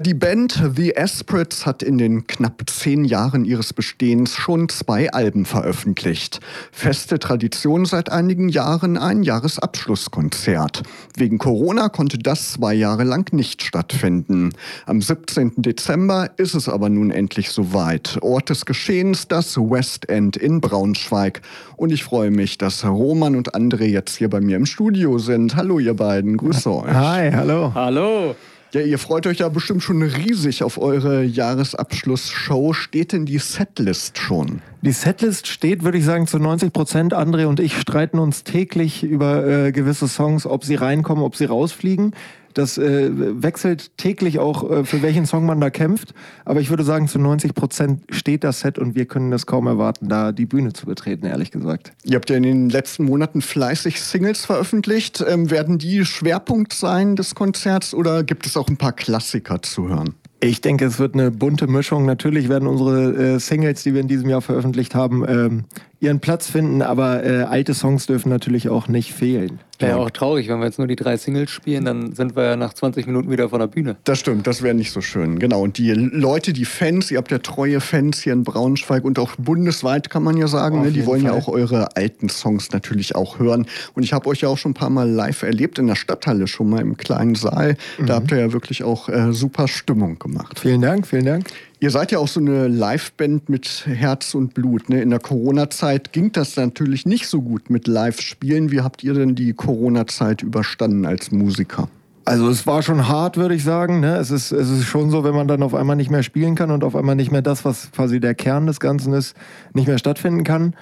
Die Band The Aspirates hat in den knapp zehn Jahren ihres Bestehens schon zwei Alben veröffentlicht. Feste Tradition seit einigen Jahren ein Jahresabschlusskonzert. Wegen Corona konnte das zwei Jahre lang nicht stattfinden. Am 17. Dezember ist es aber nun endlich soweit. Ort des Geschehens das West End in Braunschweig. Und ich freue mich, dass Roman und André jetzt hier bei mir im Studio sind. Hallo ihr beiden, grüße euch. Hi, hallo. Hallo. Ja, ihr freut euch ja bestimmt schon riesig auf eure Jahresabschlussshow. Steht denn die Setlist schon? Die Setlist steht, würde ich sagen, zu 90 Prozent. André und ich streiten uns täglich über äh, gewisse Songs, ob sie reinkommen, ob sie rausfliegen. Das äh, wechselt täglich auch, äh, für welchen Song man da kämpft. Aber ich würde sagen, zu 90 Prozent steht das Set und wir können es kaum erwarten, da die Bühne zu betreten, ehrlich gesagt. Ihr habt ja in den letzten Monaten fleißig Singles veröffentlicht. Ähm, werden die Schwerpunkt sein des Konzerts oder gibt es auch ein paar Klassiker zu hören? Ich denke, es wird eine bunte Mischung. Natürlich werden unsere äh, Singles, die wir in diesem Jahr veröffentlicht haben, ähm, ihren Platz finden, aber äh, alte Songs dürfen natürlich auch nicht fehlen. Wäre ja auch traurig, wenn wir jetzt nur die drei Singles spielen, dann sind wir ja nach 20 Minuten wieder von der Bühne. Das stimmt, das wäre nicht so schön. Genau. Und die Leute, die Fans, ihr habt ja treue Fans hier in Braunschweig und auch bundesweit kann man ja sagen, ne, die wollen Fall. ja auch eure alten Songs natürlich auch hören. Und ich habe euch ja auch schon ein paar Mal live erlebt in der Stadthalle, schon mal im kleinen Saal. Mhm. Da habt ihr ja wirklich auch äh, super Stimmung gemacht. Vielen Dank, vielen Dank. Ihr seid ja auch so eine Liveband mit Herz und Blut. Ne? In der Corona-Zeit ging das natürlich nicht so gut mit Live-Spielen. Wie habt ihr denn die Corona-Zeit überstanden als Musiker? Also es war schon hart, würde ich sagen. Ne? Es, ist, es ist schon so, wenn man dann auf einmal nicht mehr spielen kann und auf einmal nicht mehr das, was quasi der Kern des Ganzen ist, nicht mehr stattfinden kann.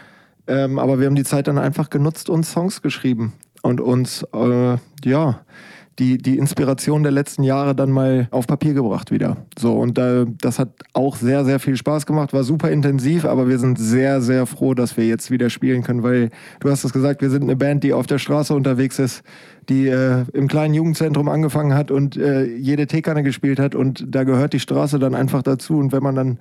Ähm, aber wir haben die Zeit dann einfach genutzt und Songs geschrieben und uns, äh, ja, die, die Inspiration der letzten Jahre dann mal auf Papier gebracht wieder. So, und äh, das hat auch sehr, sehr viel Spaß gemacht, war super intensiv, aber wir sind sehr, sehr froh, dass wir jetzt wieder spielen können, weil du hast es gesagt, wir sind eine Band, die auf der Straße unterwegs ist, die äh, im kleinen Jugendzentrum angefangen hat und äh, jede Teekanne gespielt hat und da gehört die Straße dann einfach dazu und wenn man dann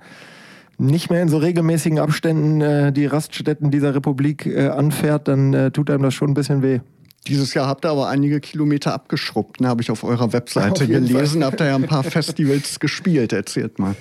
nicht mehr in so regelmäßigen Abständen äh, die Raststätten dieser Republik äh, anfährt, dann äh, tut einem das schon ein bisschen weh. Dieses Jahr habt ihr aber einige Kilometer abgeschrubbt, ne? habe ich auf eurer Webseite auf gelesen. Habt ihr ja ein paar Festivals gespielt. Erzählt mal.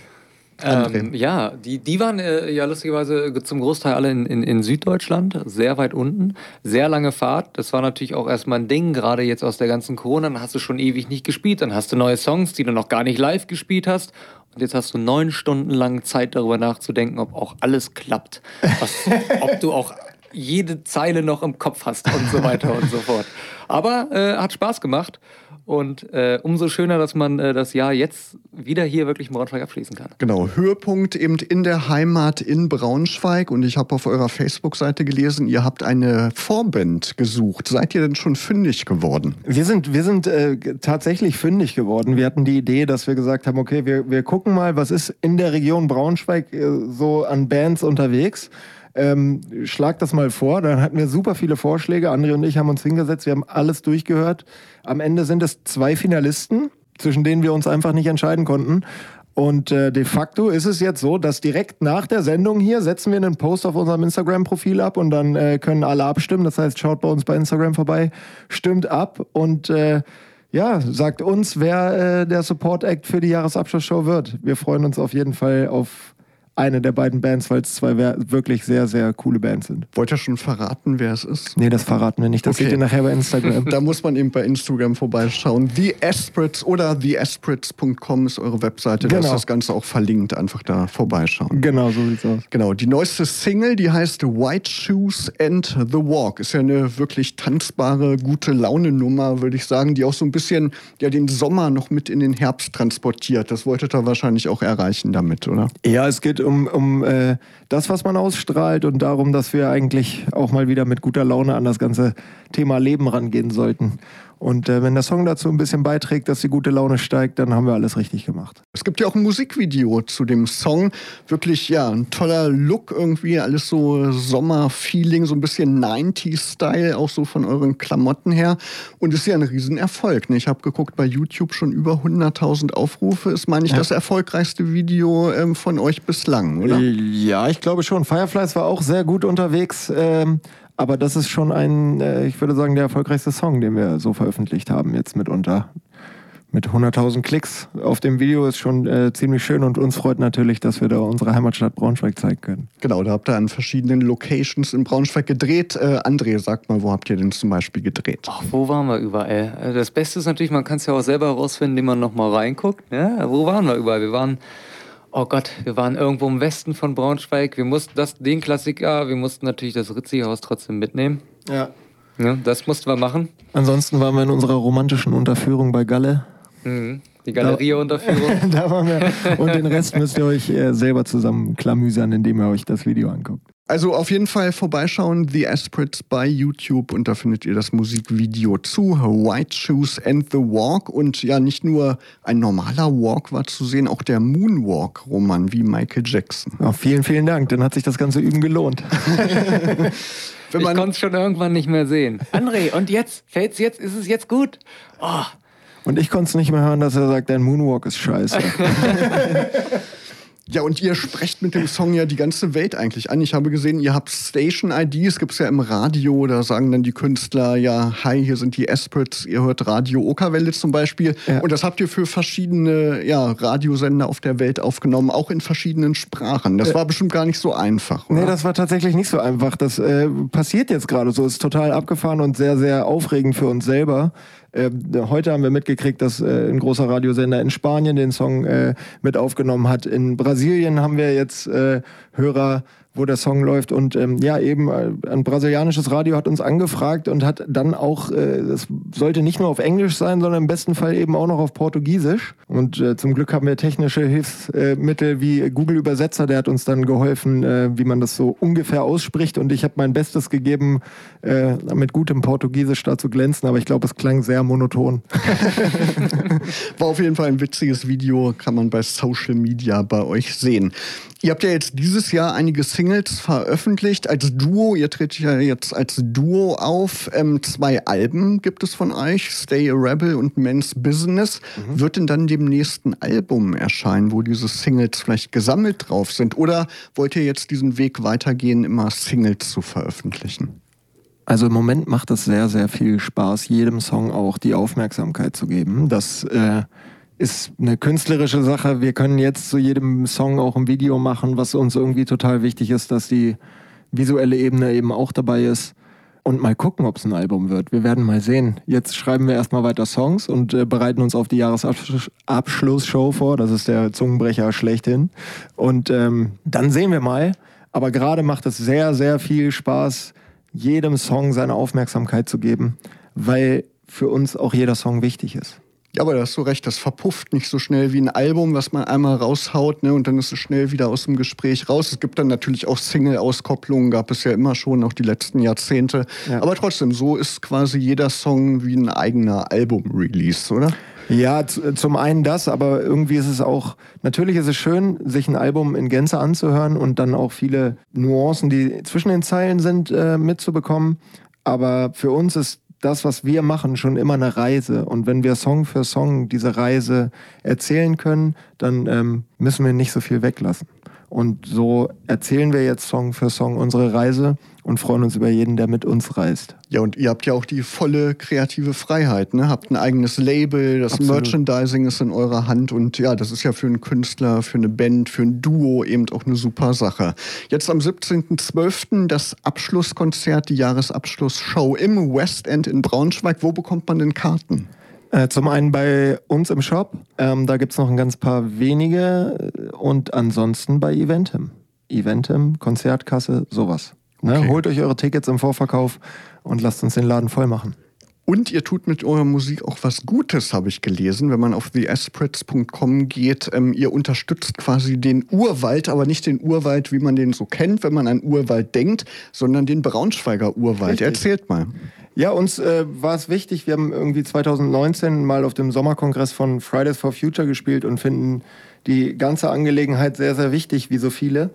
Ähm, ja, die, die waren äh, ja lustigerweise zum Großteil alle in, in, in, Süddeutschland, sehr weit unten, sehr lange Fahrt. Das war natürlich auch erstmal ein Ding, gerade jetzt aus der ganzen Corona. Dann hast du schon ewig nicht gespielt, dann hast du neue Songs, die du noch gar nicht live gespielt hast. Und jetzt hast du neun Stunden lang Zeit darüber nachzudenken, ob auch alles klappt. Was, ob du auch jede Zeile noch im Kopf hast und so weiter und so fort. Aber äh, hat Spaß gemacht. Und äh, umso schöner, dass man äh, das Jahr jetzt wieder hier wirklich in Braunschweig abschließen kann. Genau, Höhepunkt eben in der Heimat in Braunschweig. Und ich habe auf eurer Facebook-Seite gelesen, ihr habt eine Vorband gesucht. Seid ihr denn schon fündig geworden? Wir sind, wir sind äh, tatsächlich fündig geworden. Wir hatten die Idee, dass wir gesagt haben, okay, wir, wir gucken mal, was ist in der Region Braunschweig äh, so an Bands unterwegs. Ähm, schlag das mal vor. Dann hatten wir super viele Vorschläge. André und ich haben uns hingesetzt. Wir haben alles durchgehört. Am Ende sind es zwei Finalisten, zwischen denen wir uns einfach nicht entscheiden konnten. Und äh, de facto ist es jetzt so, dass direkt nach der Sendung hier setzen wir einen Post auf unserem Instagram-Profil ab und dann äh, können alle abstimmen. Das heißt, schaut bei uns bei Instagram vorbei, stimmt ab und äh, ja, sagt uns, wer äh, der Support-Act für die Jahresabschlussshow wird. Wir freuen uns auf jeden Fall auf eine der beiden Bands, weil es zwei wirklich sehr, sehr coole Bands sind. Wollt ihr schon verraten, wer es ist? Nee, das verraten wir nicht. Das okay. seht ihr nachher bei Instagram. da muss man eben bei Instagram vorbeischauen. The Aspirits oder theaspirits.com ist eure Webseite. Genau. Da ist das Ganze auch verlinkt. Einfach da vorbeischauen. Genau, so sieht's aus. Genau. Die neueste Single, die heißt White Shoes and the Walk. Ist ja eine wirklich tanzbare, gute Laune-Nummer, würde ich sagen, die auch so ein bisschen ja, den Sommer noch mit in den Herbst transportiert. Das wolltet ihr wahrscheinlich auch erreichen damit, oder? Ja, es geht um, um äh, das, was man ausstrahlt und darum, dass wir eigentlich auch mal wieder mit guter Laune an das ganze Thema Leben rangehen sollten. Und äh, wenn der Song dazu ein bisschen beiträgt, dass die gute Laune steigt, dann haben wir alles richtig gemacht. Es gibt ja auch ein Musikvideo zu dem Song. Wirklich, ja, ein toller Look irgendwie, alles so Sommerfeeling, so ein bisschen 90s-Style, auch so von euren Klamotten her. Und ist ja ein Riesenerfolg. Ne? Ich habe geguckt, bei YouTube schon über 100.000 Aufrufe. Ist, meine ich, ja. das erfolgreichste Video ähm, von euch bislang, oder? Ja, ich glaube schon. Fireflies war auch sehr gut unterwegs. Ähm, aber das ist schon ein, äh, ich würde sagen, der erfolgreichste Song, den wir so veröffentlicht haben, jetzt mitunter. mit 100.000 Klicks auf dem Video ist schon äh, ziemlich schön und uns freut natürlich, dass wir da unsere Heimatstadt Braunschweig zeigen können. Genau, da habt ihr an verschiedenen Locations in Braunschweig gedreht. Äh, André, sag mal, wo habt ihr denn zum Beispiel gedreht? Ach, wo waren wir überall? Äh, das Beste ist natürlich, man kann es ja auch selber herausfinden, indem man nochmal reinguckt. Ne? Wo waren wir überall? Wir waren oh Gott, wir waren irgendwo im Westen von Braunschweig. Wir mussten das, den Klassiker, wir mussten natürlich das Ritzi-Haus trotzdem mitnehmen. Ja. ja. Das mussten wir machen. Ansonsten waren wir in unserer romantischen Unterführung bei Galle. Mhm. Die Galerie-Unterführung. da waren wir. Und den Rest müsst ihr euch äh, selber zusammen klamüsern, indem ihr euch das Video anguckt. Also auf jeden Fall vorbeischauen, The Aspirates bei YouTube und da findet ihr das Musikvideo zu White Shoes and the Walk. Und ja, nicht nur ein normaler Walk war zu sehen, auch der Moonwalk, Roman, wie Michael Jackson. Ja, vielen, vielen Dank, dann hat sich das ganze Üben gelohnt. ich konnte es schon irgendwann nicht mehr sehen. André, und jetzt? Fällt's jetzt? Ist es jetzt gut? Oh. Und ich konnte es nicht mehr hören, dass er sagt, dein Moonwalk ist scheiße. Ja, und ihr sprecht mit dem Song ja die ganze Welt eigentlich an. Ich habe gesehen, ihr habt Station-IDs, gibt es ja im Radio, da sagen dann die Künstler, ja, hi, hier sind die Esprit, ihr hört Radio Okerwelle zum Beispiel. Ja. Und das habt ihr für verschiedene ja, Radiosender auf der Welt aufgenommen, auch in verschiedenen Sprachen. Das war bestimmt gar nicht so einfach, oder? Nee, das war tatsächlich nicht so einfach. Das äh, passiert jetzt gerade so, ist total abgefahren und sehr, sehr aufregend für uns selber. Äh, heute haben wir mitgekriegt, dass äh, ein großer Radiosender in Spanien den Song äh, mit aufgenommen hat. In Brasilien haben wir jetzt äh, Hörer wo der Song läuft. Und ähm, ja, eben äh, ein brasilianisches Radio hat uns angefragt und hat dann auch, äh, es sollte nicht nur auf Englisch sein, sondern im besten Fall eben auch noch auf Portugiesisch. Und äh, zum Glück haben wir technische Hilfsmittel wie Google Übersetzer, der hat uns dann geholfen, äh, wie man das so ungefähr ausspricht. Und ich habe mein Bestes gegeben, äh, mit gutem Portugiesisch da zu glänzen, aber ich glaube, es klang sehr monoton. War auf jeden Fall ein witziges Video, kann man bei Social Media bei euch sehen. Ihr habt ja jetzt dieses Jahr einige Singles veröffentlicht als Duo. Ihr tretet ja jetzt als Duo auf. Ähm, zwei Alben gibt es von euch, Stay a Rebel und Men's Business. Mhm. Wird denn dann dem nächsten Album erscheinen, wo diese Singles vielleicht gesammelt drauf sind? Oder wollt ihr jetzt diesen Weg weitergehen, immer Singles zu veröffentlichen? Also im Moment macht es sehr, sehr viel Spaß, jedem Song auch die Aufmerksamkeit zu geben. Das äh, ist eine künstlerische Sache. Wir können jetzt zu jedem Song auch ein Video machen, was uns irgendwie total wichtig ist, dass die visuelle Ebene eben auch dabei ist. Und mal gucken, ob es ein Album wird. Wir werden mal sehen. Jetzt schreiben wir erstmal weiter Songs und äh, bereiten uns auf die Jahresabschlussshow vor. Das ist der Zungenbrecher schlechthin. Und ähm, dann sehen wir mal. Aber gerade macht es sehr, sehr viel Spaß, jedem Song seine Aufmerksamkeit zu geben, weil für uns auch jeder Song wichtig ist. Ja, aber da hast du recht, das verpufft nicht so schnell wie ein Album, was man einmal raushaut, ne, und dann ist es schnell wieder aus dem Gespräch raus. Es gibt dann natürlich auch Single-Auskopplungen, gab es ja immer schon, auch die letzten Jahrzehnte. Ja. Aber trotzdem, so ist quasi jeder Song wie ein eigener Album-Release, oder? Ja, zum einen das, aber irgendwie ist es auch, natürlich ist es schön, sich ein Album in Gänze anzuhören und dann auch viele Nuancen, die zwischen den Zeilen sind, äh, mitzubekommen. Aber für uns ist das, was wir machen, schon immer eine Reise. Und wenn wir Song für Song diese Reise erzählen können, dann ähm, müssen wir nicht so viel weglassen. Und so erzählen wir jetzt Song für Song unsere Reise und freuen uns über jeden, der mit uns reist. Ja, und ihr habt ja auch die volle kreative Freiheit, ne? Habt ein eigenes Label, das Absolut. Merchandising ist in eurer Hand und ja, das ist ja für einen Künstler, für eine Band, für ein Duo eben auch eine super Sache. Jetzt am 17.12. das Abschlusskonzert, die Jahresabschlussshow im West End in Braunschweig. Wo bekommt man denn Karten? Äh, zum einen bei uns im Shop, ähm, da gibt es noch ein ganz paar wenige und ansonsten bei Eventim. Eventim, Konzertkasse, sowas. Ne? Okay. Holt euch eure Tickets im Vorverkauf und lasst uns den Laden voll machen. Und ihr tut mit eurer Musik auch was Gutes, habe ich gelesen. Wenn man auf theesprits.com geht, ähm, ihr unterstützt quasi den Urwald, aber nicht den Urwald, wie man den so kennt, wenn man an Urwald denkt, sondern den Braunschweiger Urwald. Richtig. Erzählt mal. Ja, uns äh, war es wichtig. Wir haben irgendwie 2019 mal auf dem Sommerkongress von Fridays for Future gespielt und finden die ganze Angelegenheit sehr, sehr wichtig, wie so viele.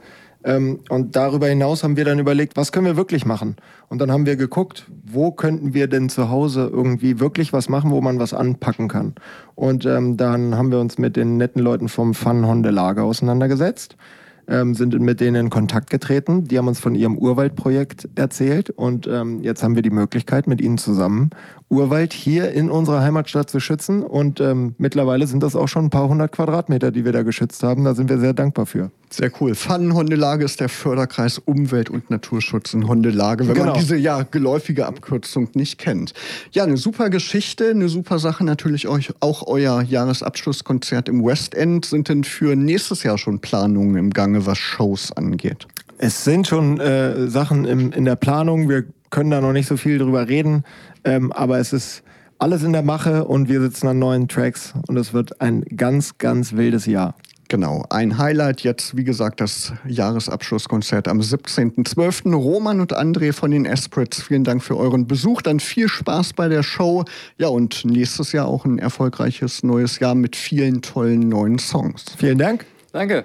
Ähm, und darüber hinaus haben wir dann überlegt, was können wir wirklich machen? Und dann haben wir geguckt, wo könnten wir denn zu Hause irgendwie wirklich was machen, wo man was anpacken kann. Und ähm, dann haben wir uns mit den netten Leuten vom Fun Honde Lager auseinandergesetzt. Ähm, sind mit denen in Kontakt getreten. Die haben uns von ihrem Urwaldprojekt erzählt und ähm, jetzt haben wir die Möglichkeit, mit ihnen zusammen Urwald hier in unserer Heimatstadt zu schützen. Und ähm, mittlerweile sind das auch schon ein paar hundert Quadratmeter, die wir da geschützt haben. Da sind wir sehr dankbar für. Sehr cool. Pfannenhondelage ist der Förderkreis Umwelt- und Naturschutz in Hondelage, wenn genau. man diese ja geläufige Abkürzung nicht kennt. Ja, eine super Geschichte, eine super Sache. Natürlich euch, auch euer Jahresabschlusskonzert im West End. Sind denn für nächstes Jahr schon Planungen im Gange, was Shows angeht? Es sind schon äh, Sachen im, in der Planung. Wir können da noch nicht so viel drüber reden. Ähm, aber es ist alles in der Mache und wir sitzen an neuen Tracks und es wird ein ganz, ganz wildes Jahr. Genau, ein Highlight jetzt, wie gesagt, das Jahresabschlusskonzert am 17.12. Roman und André von den Esprits, vielen Dank für euren Besuch. Dann viel Spaß bei der Show. Ja, und nächstes Jahr auch ein erfolgreiches neues Jahr mit vielen tollen neuen Songs. Vielen Dank. Danke.